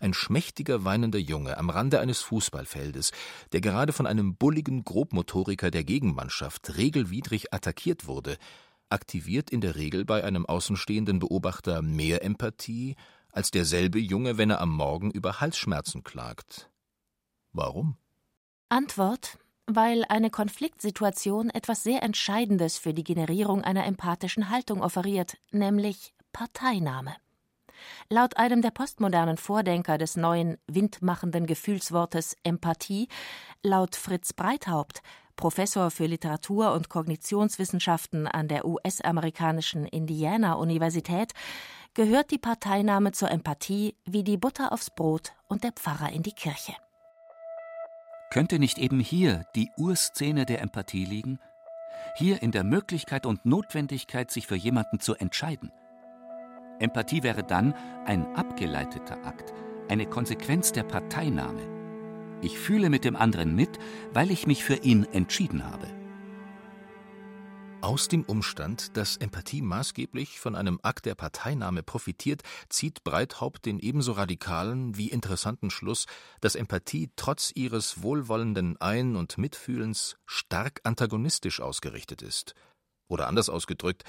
Ein schmächtiger weinender Junge am Rande eines Fußballfeldes, der gerade von einem bulligen Grobmotoriker der Gegenmannschaft regelwidrig attackiert wurde, aktiviert in der Regel bei einem außenstehenden Beobachter mehr Empathie als derselbe Junge, wenn er am Morgen über Halsschmerzen klagt. Warum? Antwort weil eine Konfliktsituation etwas sehr Entscheidendes für die Generierung einer empathischen Haltung offeriert, nämlich Parteinahme. Laut einem der postmodernen Vordenker des neuen windmachenden Gefühlswortes Empathie, laut Fritz Breithaupt, Professor für Literatur und Kognitionswissenschaften an der US-amerikanischen Indiana-Universität, gehört die Parteinahme zur Empathie wie die Butter aufs Brot und der Pfarrer in die Kirche. Könnte nicht eben hier die Urszene der Empathie liegen? Hier in der Möglichkeit und Notwendigkeit, sich für jemanden zu entscheiden. Empathie wäre dann ein abgeleiteter Akt, eine Konsequenz der Parteinahme. Ich fühle mit dem anderen mit, weil ich mich für ihn entschieden habe. Aus dem Umstand, dass Empathie maßgeblich von einem Akt der Parteinahme profitiert, zieht Breithaupt den ebenso radikalen wie interessanten Schluss, dass Empathie trotz ihres wohlwollenden Ein- und Mitfühlens stark antagonistisch ausgerichtet ist. Oder anders ausgedrückt,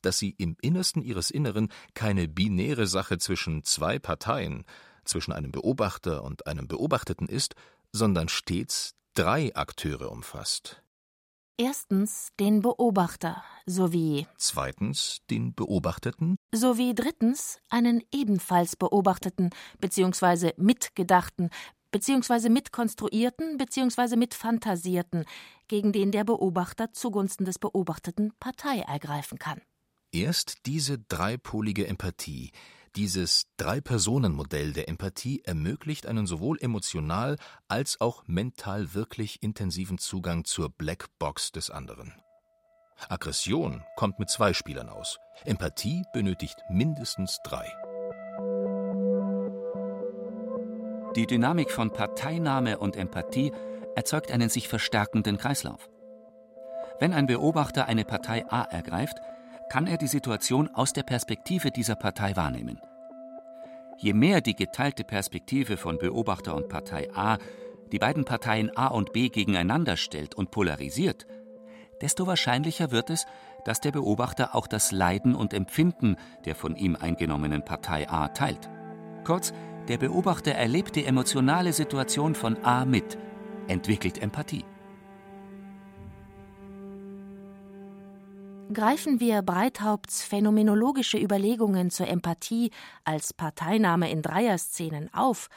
dass sie im Innersten ihres Inneren keine binäre Sache zwischen zwei Parteien, zwischen einem Beobachter und einem Beobachteten ist, sondern stets drei Akteure umfasst. Erstens den Beobachter sowie zweitens den Beobachteten sowie drittens einen ebenfalls Beobachteten bzw. Mitgedachten bzw. Mitkonstruierten bzw. Mitfantasierten, gegen den der Beobachter zugunsten des Beobachteten Partei ergreifen kann. Erst diese dreipolige Empathie, dieses Drei-Personen-Modell der Empathie ermöglicht einen sowohl emotional als auch mental wirklich intensiven Zugang zur Blackbox des anderen. Aggression kommt mit zwei Spielern aus. Empathie benötigt mindestens drei. Die Dynamik von Parteinahme und Empathie erzeugt einen sich verstärkenden Kreislauf. Wenn ein Beobachter eine Partei A ergreift, kann er die Situation aus der Perspektive dieser Partei wahrnehmen. Je mehr die geteilte Perspektive von Beobachter und Partei A die beiden Parteien A und B gegeneinander stellt und polarisiert, desto wahrscheinlicher wird es, dass der Beobachter auch das Leiden und Empfinden der von ihm eingenommenen Partei A teilt. Kurz, der Beobachter erlebt die emotionale Situation von A mit, entwickelt Empathie. Greifen wir Breithaupts phänomenologische Überlegungen zur Empathie als Parteinahme in Dreierszenen auf,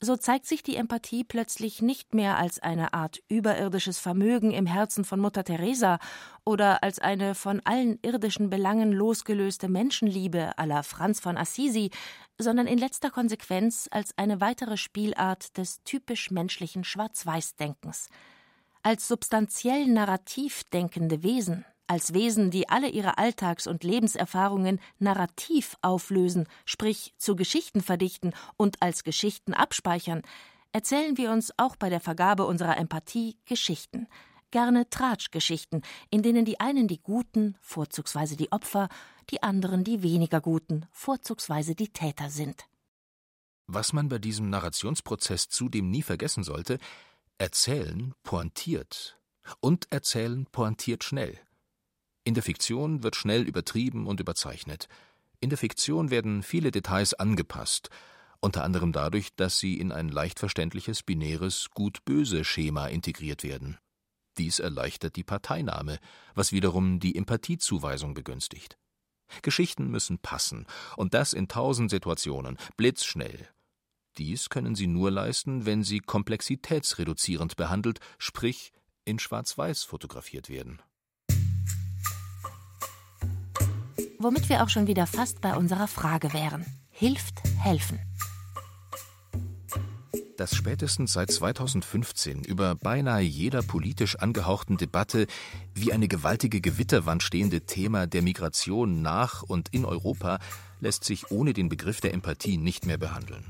so zeigt sich die Empathie plötzlich nicht mehr als eine Art überirdisches Vermögen im Herzen von Mutter Teresa oder als eine von allen irdischen Belangen losgelöste Menschenliebe la Franz von Assisi, sondern in letzter Konsequenz als eine weitere Spielart des typisch menschlichen Schwarz-Weiß-Denkens. Als substanziell narrativ denkende Wesen als Wesen, die alle ihre Alltags- und Lebenserfahrungen narrativ auflösen, sprich zu Geschichten verdichten und als Geschichten abspeichern, erzählen wir uns auch bei der Vergabe unserer Empathie Geschichten, gerne Tratschgeschichten, in denen die einen die Guten, vorzugsweise die Opfer, die anderen die weniger Guten, vorzugsweise die Täter sind. Was man bei diesem Narrationsprozess zudem nie vergessen sollte, Erzählen pointiert und Erzählen pointiert schnell. In der Fiktion wird schnell übertrieben und überzeichnet. In der Fiktion werden viele Details angepasst, unter anderem dadurch, dass sie in ein leicht verständliches binäres Gut-Böse-Schema integriert werden. Dies erleichtert die Parteinahme, was wiederum die Empathiezuweisung begünstigt. Geschichten müssen passen, und das in tausend Situationen, blitzschnell. Dies können sie nur leisten, wenn sie komplexitätsreduzierend behandelt, sprich in Schwarz-Weiß fotografiert werden. Womit wir auch schon wieder fast bei unserer Frage wären. Hilft helfen? Das spätestens seit 2015 über beinahe jeder politisch angehauchten Debatte wie eine gewaltige Gewitterwand stehende Thema der Migration nach und in Europa lässt sich ohne den Begriff der Empathie nicht mehr behandeln.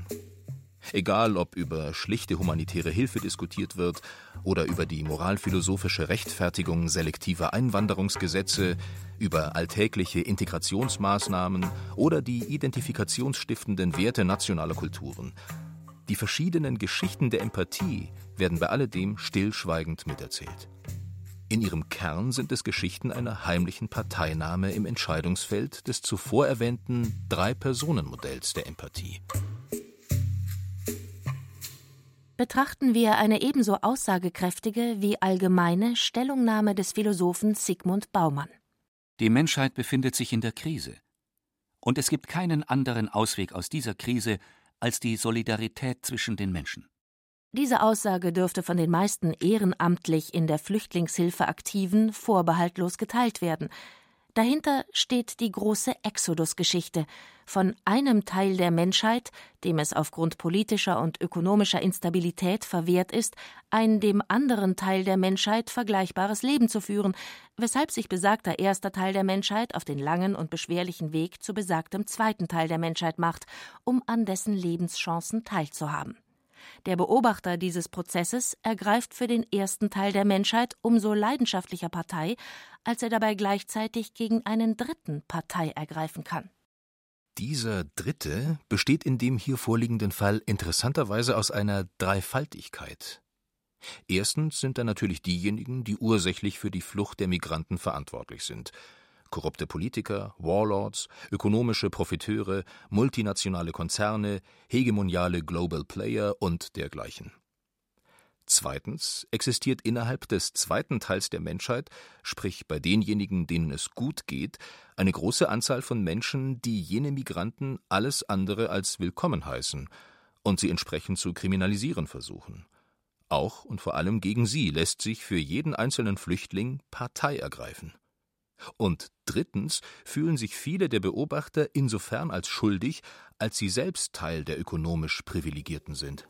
Egal, ob über schlichte humanitäre Hilfe diskutiert wird oder über die moralphilosophische Rechtfertigung selektiver Einwanderungsgesetze, über alltägliche Integrationsmaßnahmen oder die identifikationsstiftenden Werte nationaler Kulturen. Die verschiedenen Geschichten der Empathie werden bei alledem stillschweigend miterzählt. In ihrem Kern sind es Geschichten einer heimlichen Parteinahme im Entscheidungsfeld des zuvor erwähnten Drei-Personen-Modells der Empathie. Betrachten wir eine ebenso aussagekräftige wie allgemeine Stellungnahme des Philosophen Sigmund Baumann. Die Menschheit befindet sich in der Krise. Und es gibt keinen anderen Ausweg aus dieser Krise als die Solidarität zwischen den Menschen. Diese Aussage dürfte von den meisten ehrenamtlich in der Flüchtlingshilfe Aktiven vorbehaltlos geteilt werden. Dahinter steht die große Exodus-Geschichte von einem Teil der Menschheit, dem es aufgrund politischer und ökonomischer Instabilität verwehrt ist, ein dem anderen Teil der Menschheit vergleichbares Leben zu führen, weshalb sich besagter erster Teil der Menschheit auf den langen und beschwerlichen Weg zu besagtem zweiten Teil der Menschheit macht, um an dessen Lebenschancen teilzuhaben. Der Beobachter dieses Prozesses ergreift für den ersten Teil der Menschheit umso leidenschaftlicher Partei, als er dabei gleichzeitig gegen einen dritten Partei ergreifen kann. Dieser dritte besteht in dem hier vorliegenden Fall interessanterweise aus einer Dreifaltigkeit. Erstens sind da natürlich diejenigen, die ursächlich für die Flucht der Migranten verantwortlich sind, korrupte Politiker, Warlords, ökonomische Profiteure, multinationale Konzerne, hegemoniale Global Player und dergleichen. Zweitens existiert innerhalb des zweiten Teils der Menschheit, sprich bei denjenigen, denen es gut geht, eine große Anzahl von Menschen, die jene Migranten alles andere als willkommen heißen und sie entsprechend zu kriminalisieren versuchen. Auch und vor allem gegen sie lässt sich für jeden einzelnen Flüchtling Partei ergreifen. Und drittens fühlen sich viele der Beobachter insofern als schuldig, als sie selbst Teil der ökonomisch Privilegierten sind.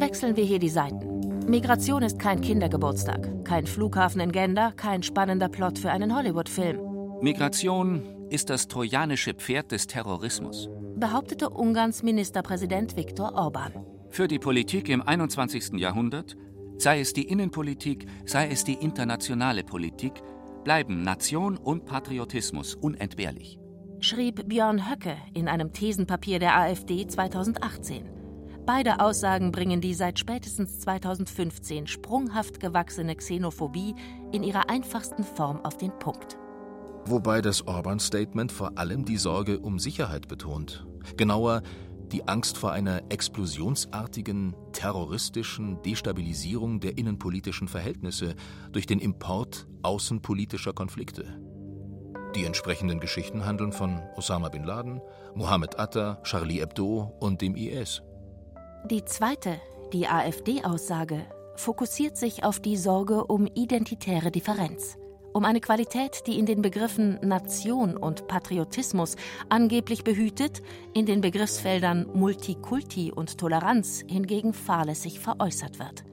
Wechseln wir hier die Seiten. Migration ist kein Kindergeburtstag, kein Flughafen in Gender, kein spannender Plot für einen Hollywood-Film. Migration ist das trojanische Pferd des Terrorismus behauptete Ungarns Ministerpräsident Viktor Orban. Für die Politik im 21. Jahrhundert, sei es die Innenpolitik, sei es die internationale Politik, bleiben Nation und Patriotismus unentbehrlich. Schrieb Björn Höcke in einem Thesenpapier der AfD 2018. Beide Aussagen bringen die seit spätestens 2015 sprunghaft gewachsene Xenophobie in ihrer einfachsten Form auf den Punkt. Wobei das Orban-Statement vor allem die Sorge um Sicherheit betont. Genauer die Angst vor einer explosionsartigen, terroristischen Destabilisierung der innenpolitischen Verhältnisse durch den Import außenpolitischer Konflikte. Die entsprechenden Geschichten handeln von Osama bin Laden, Mohammed Atta, Charlie Hebdo und dem IS. Die zweite, die AfD-Aussage, fokussiert sich auf die Sorge um identitäre Differenz um eine Qualität, die in den Begriffen Nation und Patriotismus angeblich behütet, in den Begriffsfeldern Multikulti und Toleranz hingegen fahrlässig veräußert wird.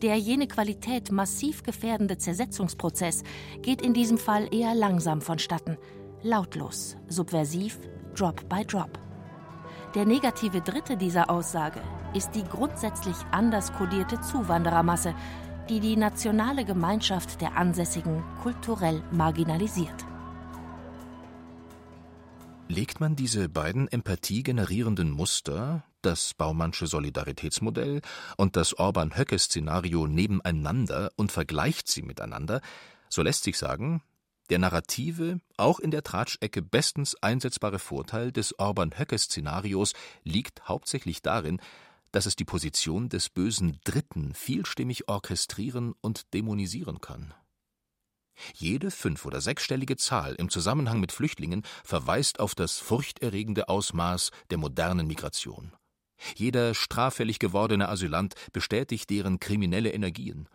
Der jene Qualität massiv gefährdende Zersetzungsprozess geht in diesem Fall eher langsam vonstatten, lautlos, subversiv, Drop by Drop. Der negative Dritte dieser Aussage ist die grundsätzlich anders kodierte Zuwanderermasse, die die nationale Gemeinschaft der Ansässigen kulturell marginalisiert. Legt man diese beiden empathiegenerierenden Muster, das Baumannsche Solidaritätsmodell und das Orban-Höcke-Szenario nebeneinander und vergleicht sie miteinander, so lässt sich sagen, der narrative, auch in der Tratschecke bestens einsetzbare Vorteil des Orban-Höcke-Szenarios liegt hauptsächlich darin, dass es die Position des bösen Dritten vielstimmig orchestrieren und dämonisieren kann. Jede fünf- oder sechsstellige Zahl im Zusammenhang mit Flüchtlingen verweist auf das furchterregende Ausmaß der modernen Migration. Jeder straffällig gewordene Asylant bestätigt deren kriminelle Energien.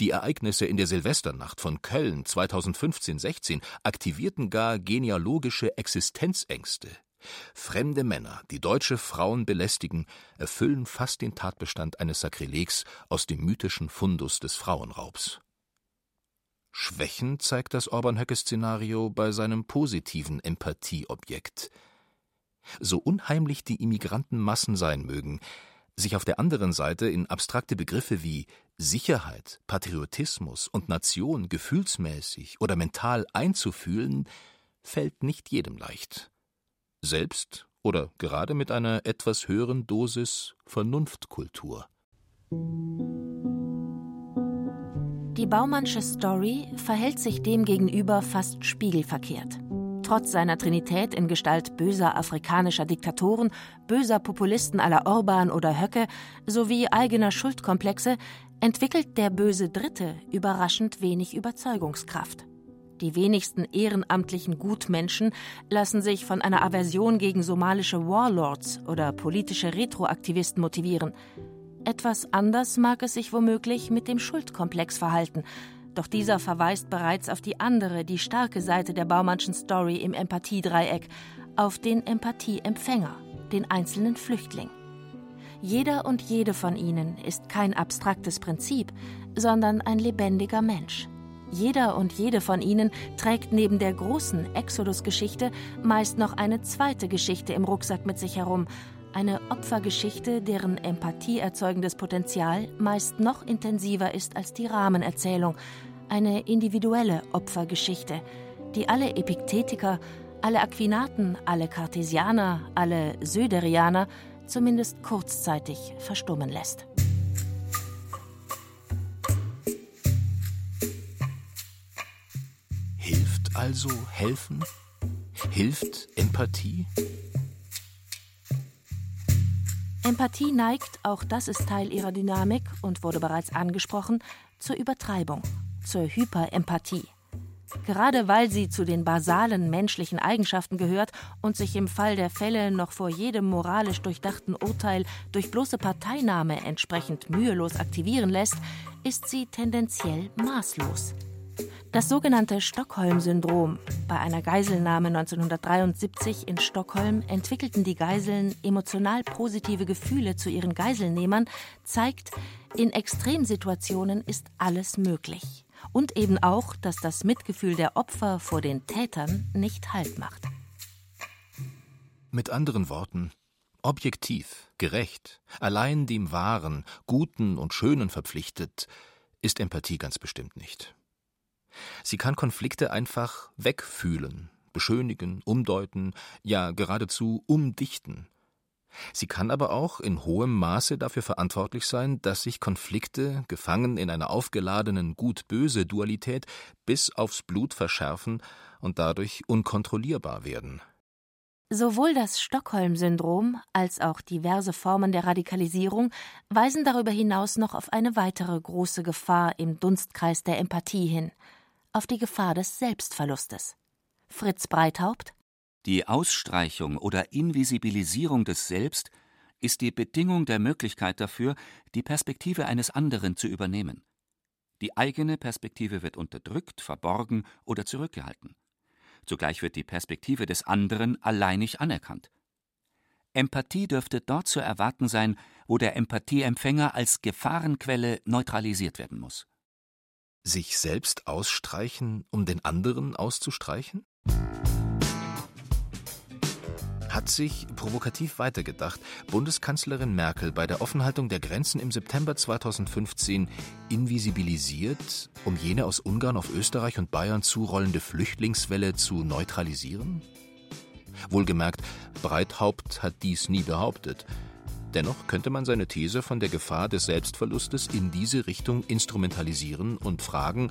Die Ereignisse in der Silvesternacht von Köln 2015-16 aktivierten gar genealogische Existenzängste, Fremde Männer, die deutsche Frauen belästigen, erfüllen fast den Tatbestand eines Sakrilegs aus dem mythischen Fundus des Frauenraubs. Schwächen zeigt das Orban-Höcke-Szenario bei seinem positiven Empathieobjekt. So unheimlich die Immigrantenmassen sein mögen, sich auf der anderen Seite in abstrakte Begriffe wie Sicherheit, Patriotismus und Nation gefühlsmäßig oder mental einzufühlen, fällt nicht jedem leicht selbst oder gerade mit einer etwas höheren Dosis Vernunftkultur. Die Baumannsche Story verhält sich demgegenüber fast spiegelverkehrt. Trotz seiner Trinität in Gestalt böser afrikanischer Diktatoren, böser Populisten aller Orban oder Höcke sowie eigener Schuldkomplexe entwickelt der böse Dritte überraschend wenig Überzeugungskraft. Die wenigsten ehrenamtlichen Gutmenschen lassen sich von einer Aversion gegen somalische Warlords oder politische Retroaktivisten motivieren. Etwas anders mag es sich womöglich mit dem Schuldkomplex verhalten, doch dieser verweist bereits auf die andere, die starke Seite der Baumannschen Story im Empathiedreieck, auf den Empathieempfänger, den einzelnen Flüchtling. Jeder und jede von ihnen ist kein abstraktes Prinzip, sondern ein lebendiger Mensch. Jeder und jede von ihnen trägt neben der großen Exodus-Geschichte meist noch eine zweite Geschichte im Rucksack mit sich herum, eine Opfergeschichte, deren empathieerzeugendes Potenzial meist noch intensiver ist als die Rahmenerzählung, eine individuelle Opfergeschichte, die alle Epikthetiker, alle Aquinaten, alle Cartesianer, alle Söderianer zumindest kurzzeitig verstummen lässt. Also helfen? Hilft Empathie? Empathie neigt, auch das ist Teil ihrer Dynamik und wurde bereits angesprochen, zur Übertreibung, zur Hyperempathie. Gerade weil sie zu den basalen menschlichen Eigenschaften gehört und sich im Fall der Fälle noch vor jedem moralisch durchdachten Urteil durch bloße Parteinahme entsprechend mühelos aktivieren lässt, ist sie tendenziell maßlos. Das sogenannte Stockholm-Syndrom. Bei einer Geiselnahme 1973 in Stockholm entwickelten die Geiseln emotional positive Gefühle zu ihren Geiselnehmern, zeigt, in Extremsituationen ist alles möglich. Und eben auch, dass das Mitgefühl der Opfer vor den Tätern nicht Halt macht. Mit anderen Worten, objektiv, gerecht, allein dem Wahren, Guten und Schönen verpflichtet, ist Empathie ganz bestimmt nicht. Sie kann Konflikte einfach wegfühlen, beschönigen, umdeuten, ja geradezu umdichten. Sie kann aber auch in hohem Maße dafür verantwortlich sein, dass sich Konflikte, gefangen in einer aufgeladenen Gut-Böse-Dualität, bis aufs Blut verschärfen und dadurch unkontrollierbar werden. Sowohl das Stockholm-Syndrom als auch diverse Formen der Radikalisierung weisen darüber hinaus noch auf eine weitere große Gefahr im Dunstkreis der Empathie hin – auf die Gefahr des Selbstverlustes. Fritz Breithaupt Die Ausstreichung oder Invisibilisierung des Selbst ist die Bedingung der Möglichkeit dafür, die Perspektive eines anderen zu übernehmen. Die eigene Perspektive wird unterdrückt, verborgen oder zurückgehalten. Zugleich wird die Perspektive des anderen alleinig anerkannt. Empathie dürfte dort zu erwarten sein, wo der Empathieempfänger als Gefahrenquelle neutralisiert werden muss. Sich selbst ausstreichen, um den anderen auszustreichen? Hat sich, provokativ weitergedacht, Bundeskanzlerin Merkel bei der Offenhaltung der Grenzen im September 2015 invisibilisiert, um jene aus Ungarn auf Österreich und Bayern zurollende Flüchtlingswelle zu neutralisieren? Wohlgemerkt, Breithaupt hat dies nie behauptet. Dennoch könnte man seine These von der Gefahr des Selbstverlustes in diese Richtung instrumentalisieren und fragen,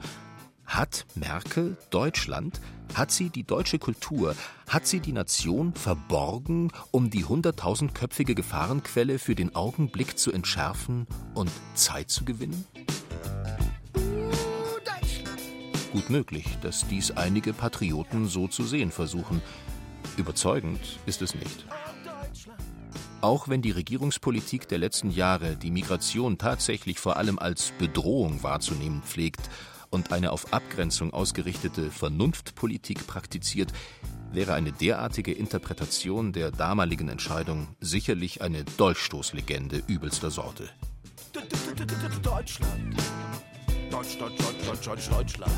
hat Merkel Deutschland, hat sie die deutsche Kultur, hat sie die Nation verborgen, um die hunderttausendköpfige Gefahrenquelle für den Augenblick zu entschärfen und Zeit zu gewinnen? Gut möglich, dass dies einige Patrioten so zu sehen versuchen. Überzeugend ist es nicht. Auch wenn die Regierungspolitik der letzten Jahre die Migration tatsächlich vor allem als Bedrohung wahrzunehmen pflegt und eine auf Abgrenzung ausgerichtete Vernunftpolitik praktiziert, wäre eine derartige Interpretation der damaligen Entscheidung sicherlich eine Dolchstoßlegende übelster Sorte. Deutschland. Deutschland, Deutschland, Deutschland, Deutschland.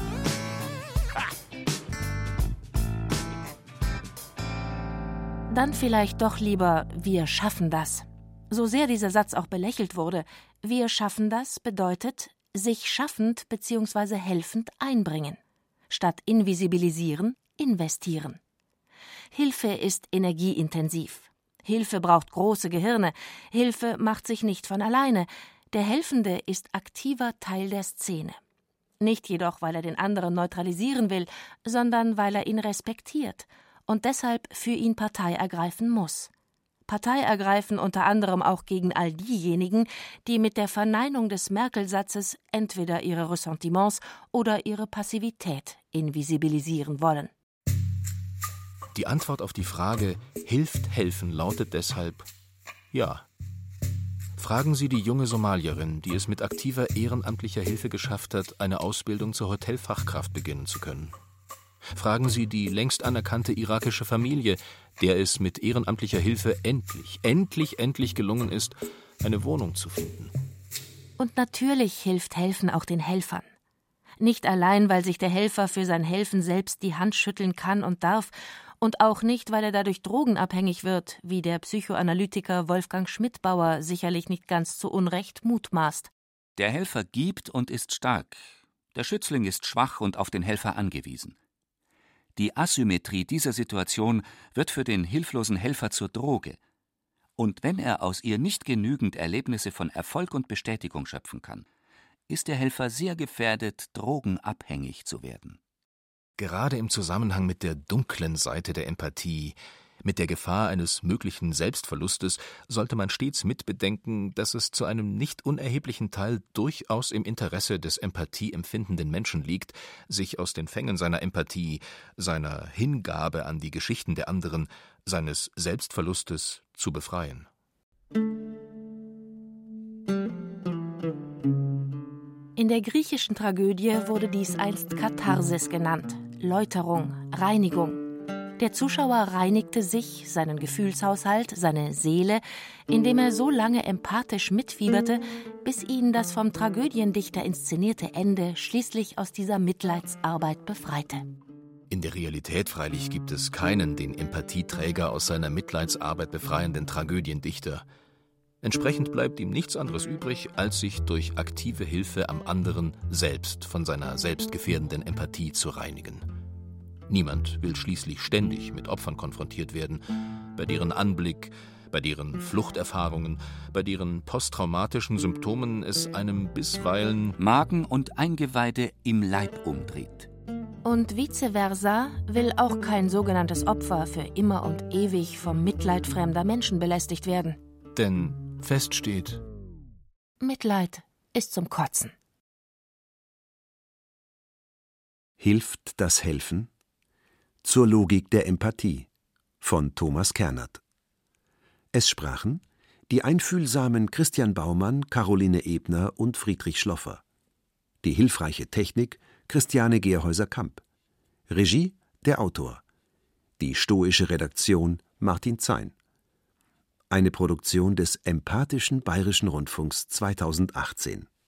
Dann vielleicht doch lieber wir schaffen das. So sehr dieser Satz auch belächelt wurde, wir schaffen das bedeutet sich schaffend bzw. helfend einbringen. Statt invisibilisieren, investieren. Hilfe ist energieintensiv. Hilfe braucht große Gehirne. Hilfe macht sich nicht von alleine. Der Helfende ist aktiver Teil der Szene. Nicht jedoch, weil er den anderen neutralisieren will, sondern weil er ihn respektiert und deshalb für ihn Partei ergreifen muss. Partei ergreifen unter anderem auch gegen all diejenigen, die mit der Verneinung des Merkel-Satzes entweder ihre Ressentiments oder ihre Passivität invisibilisieren wollen. Die Antwort auf die Frage Hilft helfen lautet deshalb Ja. Fragen Sie die junge Somalierin, die es mit aktiver ehrenamtlicher Hilfe geschafft hat, eine Ausbildung zur Hotelfachkraft beginnen zu können. Fragen Sie die längst anerkannte irakische Familie, der es mit ehrenamtlicher Hilfe endlich, endlich, endlich gelungen ist, eine Wohnung zu finden. Und natürlich hilft Helfen auch den Helfern. Nicht allein, weil sich der Helfer für sein Helfen selbst die Hand schütteln kann und darf, und auch nicht, weil er dadurch drogenabhängig wird, wie der Psychoanalytiker Wolfgang Schmidbauer sicherlich nicht ganz zu Unrecht mutmaßt. Der Helfer gibt und ist stark, der Schützling ist schwach und auf den Helfer angewiesen. Die Asymmetrie dieser Situation wird für den hilflosen Helfer zur Droge. Und wenn er aus ihr nicht genügend Erlebnisse von Erfolg und Bestätigung schöpfen kann, ist der Helfer sehr gefährdet, drogenabhängig zu werden. Gerade im Zusammenhang mit der dunklen Seite der Empathie, mit der Gefahr eines möglichen Selbstverlustes sollte man stets mitbedenken, dass es zu einem nicht unerheblichen Teil durchaus im Interesse des empathieempfindenden Menschen liegt, sich aus den Fängen seiner Empathie, seiner Hingabe an die Geschichten der anderen, seines Selbstverlustes zu befreien. In der griechischen Tragödie wurde dies einst Katharsis genannt, Läuterung, Reinigung. Der Zuschauer reinigte sich, seinen Gefühlshaushalt, seine Seele, indem er so lange empathisch mitfieberte, bis ihn das vom Tragödiendichter inszenierte Ende schließlich aus dieser Mitleidsarbeit befreite. In der Realität freilich gibt es keinen den Empathieträger aus seiner Mitleidsarbeit befreienden Tragödiendichter. Entsprechend bleibt ihm nichts anderes übrig, als sich durch aktive Hilfe am anderen selbst von seiner selbstgefährdenden Empathie zu reinigen. Niemand will schließlich ständig mit Opfern konfrontiert werden, bei deren Anblick, bei deren Fluchterfahrungen, bei deren posttraumatischen Symptomen es einem bisweilen Magen und Eingeweide im Leib umdreht. Und vice versa will auch kein sogenanntes Opfer für immer und ewig vom Mitleid fremder Menschen belästigt werden. Denn fest steht, Mitleid ist zum Kotzen. Hilft das Helfen? Zur Logik der Empathie von Thomas Kernert. Es sprachen die einfühlsamen Christian Baumann, Caroline Ebner und Friedrich Schloffer. Die hilfreiche Technik Christiane Gerhäuser-Kamp. Regie der Autor. Die stoische Redaktion Martin Zein. Eine Produktion des empathischen Bayerischen Rundfunks 2018.